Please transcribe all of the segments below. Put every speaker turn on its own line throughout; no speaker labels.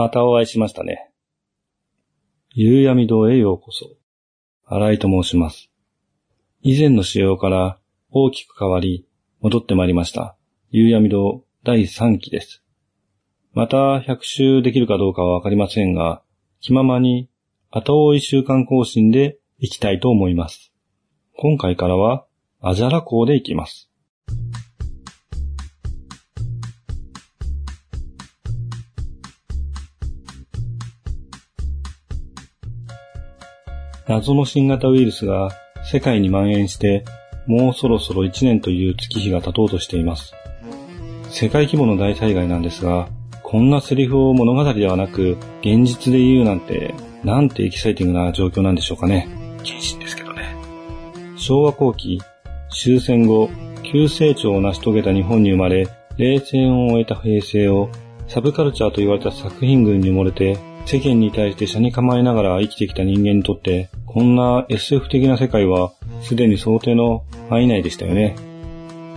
またお会いしましたね。夕闇堂へようこそ。新井と申します。以前の仕様から大きく変わり、戻ってまいりました。夕闇堂第3期です。また100周できるかどうかはわかりませんが、気ままに後追い週間更新で行きたいと思います。今回からは、アジャラ港で行きます。謎の新型ウイルスが世界に蔓延して、もうそろそろ1年という月日が経とうとしています。世界規模の大災害なんですが、こんなセリフを物語ではなく、現実で言うなんて、なんてエキサイティングな状況なんでしょうかね。謹慎ですけどね。昭和後期、終戦後、急成長を成し遂げた日本に生まれ、冷戦を終えた平成を、サブカルチャーと言われた作品群に埋もれて、世間に対して車に構えながら生きてきた人間にとって、こんな SF 的な世界はすでに想定の範囲内でしたよね。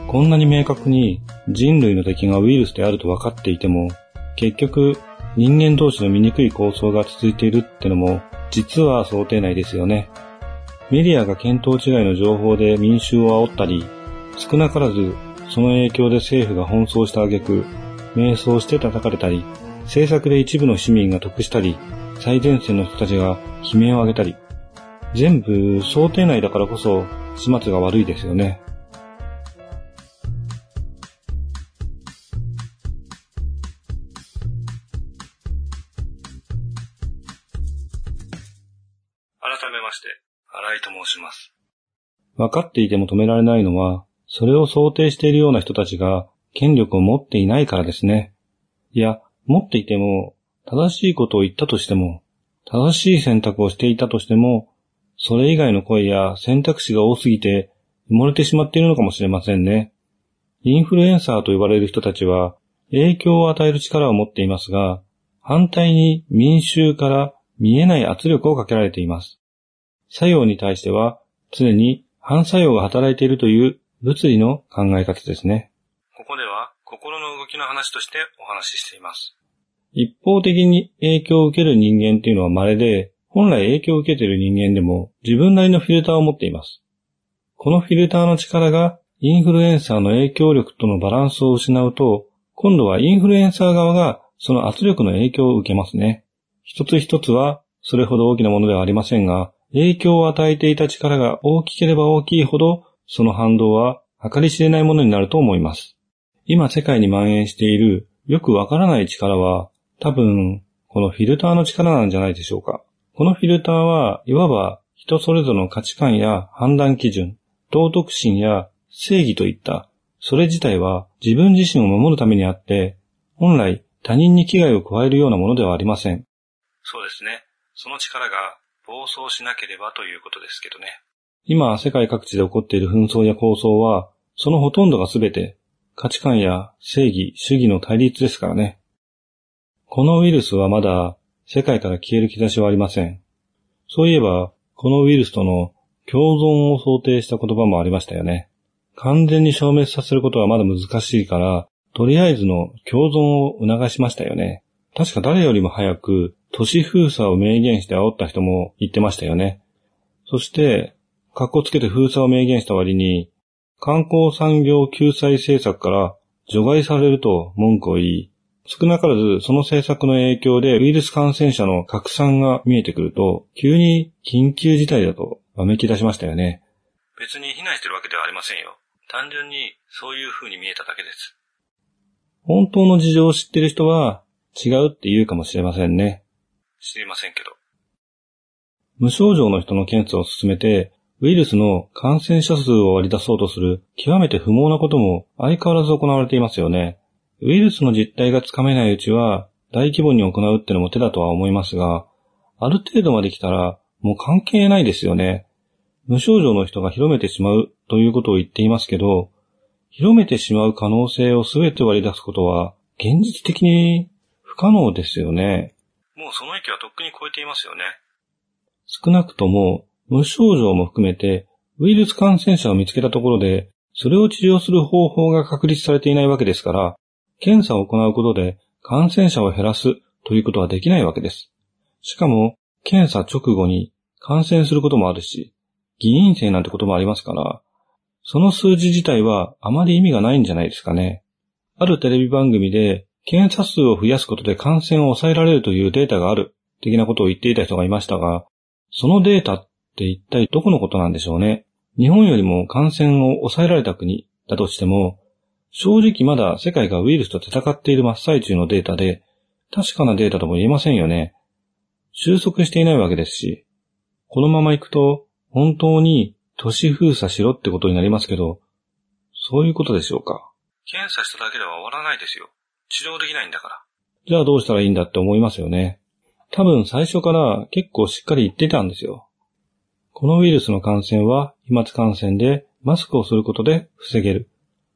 こんなに明確に人類の敵がウイルスであると分かっていても、結局人間同士の醜い構想が続いているってのも実は想定内ですよね。メディアが見当違いの情報で民衆を煽ったり、少なからずその影響で政府が奔走した挙句、迷走して叩かれたり、政策で一部の市民が得したり、最前線の人たちが悲鳴を上げたり、全部想定内だからこそ始末が悪いですよね。改めまして、新井と申します。分かっていても止められないのは、それを想定しているような人たちが権力を持っていないからですね。いや、持っていても、正しいことを言ったとしても、正しい選択をしていたとしても、それ以外の声や選択肢が多すぎて埋もれてしまっているのかもしれませんね。インフルエンサーと呼ばれる人たちは影響を与える力を持っていますが、反対に民衆から見えない圧力をかけられています。作用に対しては常に反作用が働いているという物理の考え方ですね。心の動きの話としてお話ししています。一方的に影響を受ける人間っていうのは稀で、本来影響を受けている人間でも自分なりのフィルターを持っています。このフィルターの力がインフルエンサーの影響力とのバランスを失うと、今度はインフルエンサー側がその圧力の影響を受けますね。一つ一つはそれほど大きなものではありませんが、影響を与えていた力が大きければ大きいほど、その反動は計り知れないものになると思います。今世界に蔓延しているよくわからない力は、多分、このフィルターの力なんじゃないでしょうか。このフィルターは、いわば人それぞれの価値観や判断基準、道徳心や正義といった、それ自体は自分自身を守るためにあって、本来他人に危害を加えるようなものではありません。そうですね。その力が暴走しなければということですけどね。今、世界各地で起こっている紛争や抗争は、そのほとんどが全て価値観や正義、主義の対立ですからね。このウイルスはまだ世界から消える兆しはありません。そういえば、このウイルスとの共存を想定した言葉もありましたよね。完全に消滅させることはまだ難しいから、とりあえずの共存を促しましたよね。確か誰よりも早く都市封鎖を明言して煽った人も言ってましたよね。そして、格好つけて封鎖を明言した割に、観光産業救済政策から除外されると文句を言い、少なからずその政策の影響でウイルス感染者の拡散が見えてくると、急に緊急事態だとわめき出しましたよね。別に非難してるわけではありませんよ。単純にそういう風に見えただけです。本当の事情を知ってる人は違うって言うかもしれませんね。知りませんけど。無症状の人の検査を進めて、ウイルスの感染者数を割り出そうとする極めて不毛なことも相変わらず行われていますよね。ウイルスの実態がつかめないうちは、大規模に行うってのも手だとは思いますが、ある程度まで来たら、もう関係ないですよね。無症状の人が広めてしまうということを言っていますけど、広めてしまう可能性を全て割り出すことは、現実的に不可能ですよね。もうその域はとっくに超えていますよね。少なくとも、無症状も含めて、ウイルス感染者を見つけたところで、それを治療する方法が確立されていないわけですから、検査を行うことで感染者を減らすということはできないわけです。しかも、検査直後に感染することもあるし、議員生なんてこともありますから、その数字自体はあまり意味がないんじゃないですかね。あるテレビ番組で、検査数を増やすことで感染を抑えられるというデータがある、的なことを言っていた人がいましたが、そのデータって一体どこのことなんでしょうね。日本よりも感染を抑えられた国だとしても、正直まだ世界がウイルスと戦っている真っ最中のデータで、確かなデータとも言えませんよね。収束していないわけですし、このまま行くと、本当に都市封鎖しろってことになりますけど、そういうことでしょうか。検査しただけでは終わらないですよ。治療できないんだから。じゃあどうしたらいいんだって思いますよね。多分最初から結構しっかり言ってたんですよ。このウイルスの感染は飛沫感染でマスクをすることで防げる。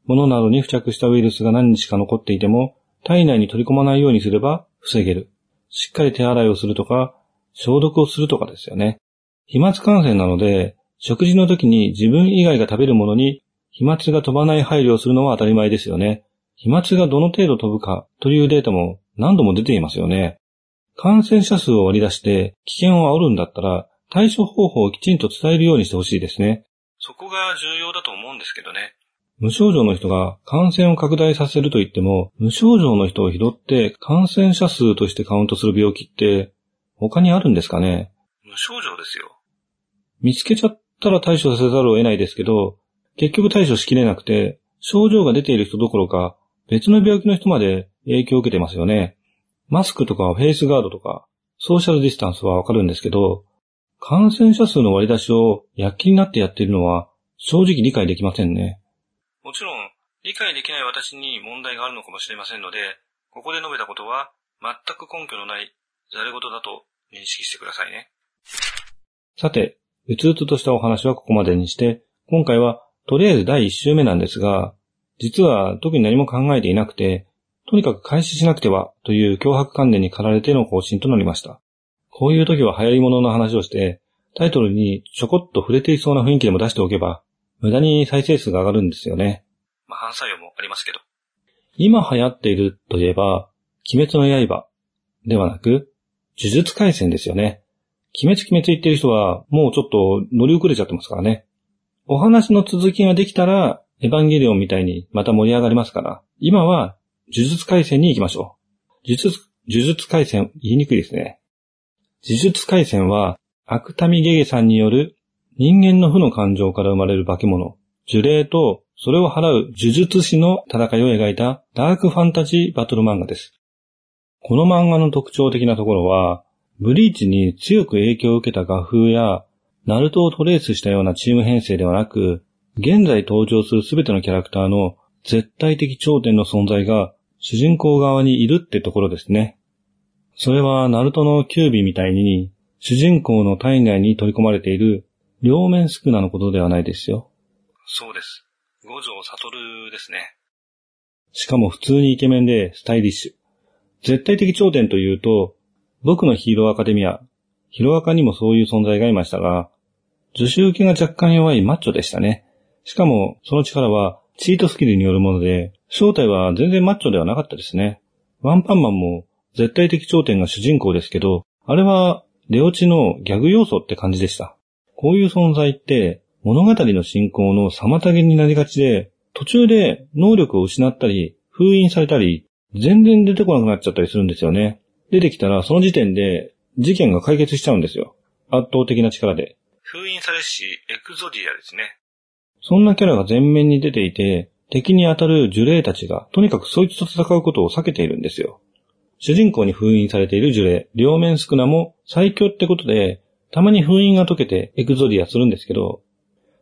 物などに付着したウイルスが何日か残っていても体内に取り込まないようにすれば防げる。しっかり手洗いをするとか消毒をするとかですよね。飛沫感染なので食事の時に自分以外が食べるものに飛沫が飛ばない配慮をするのは当たり前ですよね。飛沫がどの程度飛ぶかというデータも何度も出ていますよね。感染者数を割り出して危険を煽るんだったら対処方法をきちんと伝えるようにしてほしいですね。そこが重要だと思うんですけどね。無症状の人が感染を拡大させると言っても、無症状の人を拾って感染者数としてカウントする病気って他にあるんですかね？無症状ですよ。見つけちゃったら対処させざるを得ないですけど、結局対処しきれなくて、症状が出ている人どころか、別の病気の人まで影響を受けてますよね。マスクとかフェイスガードとか、ソーシャルディスタンスはわかるんですけど、感染者数の割り出しを躍起になってやっているのは正直理解できませんね。もちろん、理解できない私に問題があるのかもしれませんので、ここで述べたことは全く根拠のないざれ事だと認識してくださいね。さて、うつうつとしたお話はここまでにして、今回はとりあえず第1週目なんですが、実は特に何も考えていなくて、とにかく開始しなくてはという脅迫観念に駆られての方針となりました。こういう時は流行り物の話をして、タイトルにちょこっと触れていそうな雰囲気でも出しておけば、無駄に再生数が上がるんですよね。まあ反作用もありますけど。今流行っているといえば、鬼滅の刃ではなく、呪術回戦ですよね。鬼滅鬼滅言ってる人は、もうちょっと乗り遅れちゃってますからね。お話の続きができたら、エヴァンゲリオンみたいにまた盛り上がりますから、今は呪術回戦に行きましょう。呪術、呪術回戦、言いにくいですね。呪術回戦は、悪民ゲゲさんによる人間の負の感情から生まれる化け物、呪霊とそれを払う呪術師の戦いを描いたダークファンタジーバトル漫画です。この漫画の特徴的なところは、ブリーチに強く影響を受けた画風や、ナルトをトレースしたようなチーム編成ではなく、現在登場するすべてのキャラクターの絶対的頂点の存在が主人公側にいるってところですね。それはナルトのキュービみたいに主人公の体内に取り込まれている両面スクナのことではないですよ。そうです。五条悟ですね。しかも普通にイケメンでスタイリッシュ。絶対的頂点というと、僕のヒーローアカデミア、ヒロアカにもそういう存在がいましたが、女子受けが若干弱いマッチョでしたね。しかも、その力はチートスキルによるもので、正体は全然マッチョではなかったですね。ワンパンマンも絶対的頂点が主人公ですけど、あれは出落ちのギャグ要素って感じでした。こういう存在って物語の進行の妨げになりがちで、途中で能力を失ったり、封印されたり、全然出てこなくなっちゃったりするんですよね。出てきたらその時点で事件が解決しちゃうんですよ。圧倒的な力で。封印されし、エクゾディアですね。そんなキャラが前面に出ていて、敵に当たる呪霊たちが、とにかくそいつと戦うことを避けているんですよ。主人公に封印されている呪霊、両面少なも最強ってことで、たまに封印が解けてエクゾディアするんですけど、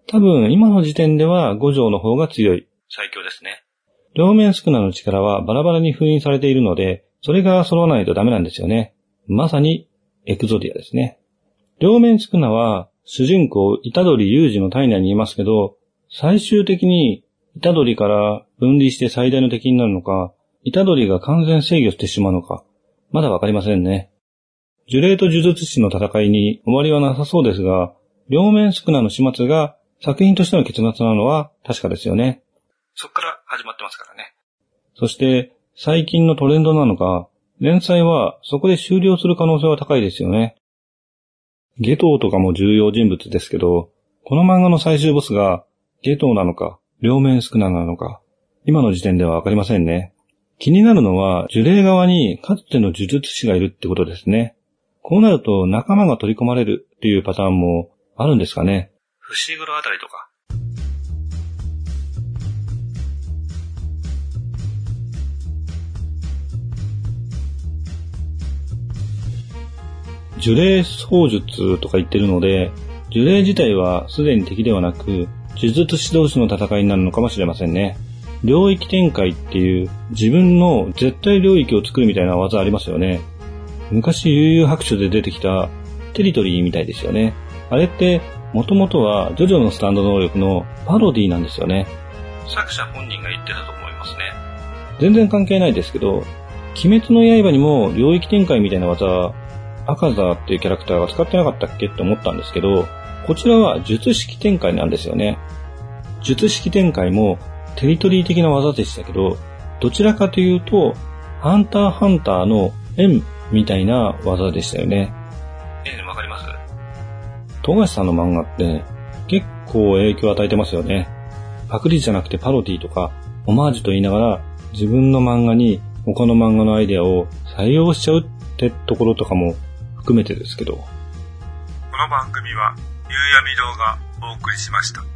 多分今の時点では五条の方が強い。最強ですね。両面少なの力はバラバラに封印されているので、それが揃わないとダメなんですよね。まさにエクゾディアですね。両面少なは主人公、虎取雄二の体内にいますけど、最終的に虎取から分離して最大の敵になるのか、虎取が完全制御してしまうのか、まだわかりませんね。呪霊と呪術師の戦いに終わりはなさそうですが、両面少なの始末が作品としての結末なのは確かですよね。そっから始まってますからね。そして、最近のトレンドなのか、連載はそこで終了する可能性は高いですよね。ゲトウとかも重要人物ですけど、この漫画の最終ボスがゲトウなのか、両面スクナなのか、今の時点ではわかりませんね。気になるのは、呪霊側にかつての呪術師がいるってことですね。こうなると仲間が取り込まれるっていうパターンもあるんですかね。
伏黒あたりとか。
呪霊操術とか言ってるので、呪霊自体はすでに敵ではなく、呪術師同士の戦いになるのかもしれませんね。領域展開っていう自分の絶対領域を作るみたいな技ありますよね。昔悠々白書で出てきたテリトリーみたいですよね。あれってもともとはジョジョのスタンド能力のパロディなんですよね。
作者本人が言ってたと思いますね。
全然関係ないですけど、鬼滅の刃にも領域展開みたいな技、赤座っていうキャラクターが使ってなかったっけって思ったんですけど、こちらは術式展開なんですよね。術式展開もテリトリー的な技でしたけど、どちらかというと、ハンターハンターの円みたいな技でしたよね。
えわかります
富樫さんの漫画って結構影響を与えてますよね。パクリじゃなくてパロディとか、オマージュと言いながら自分の漫画に他の漫画のアイデアを採用しちゃうってところとかも含めてですけど。こ
の番組は、夕闇動画お送りしました。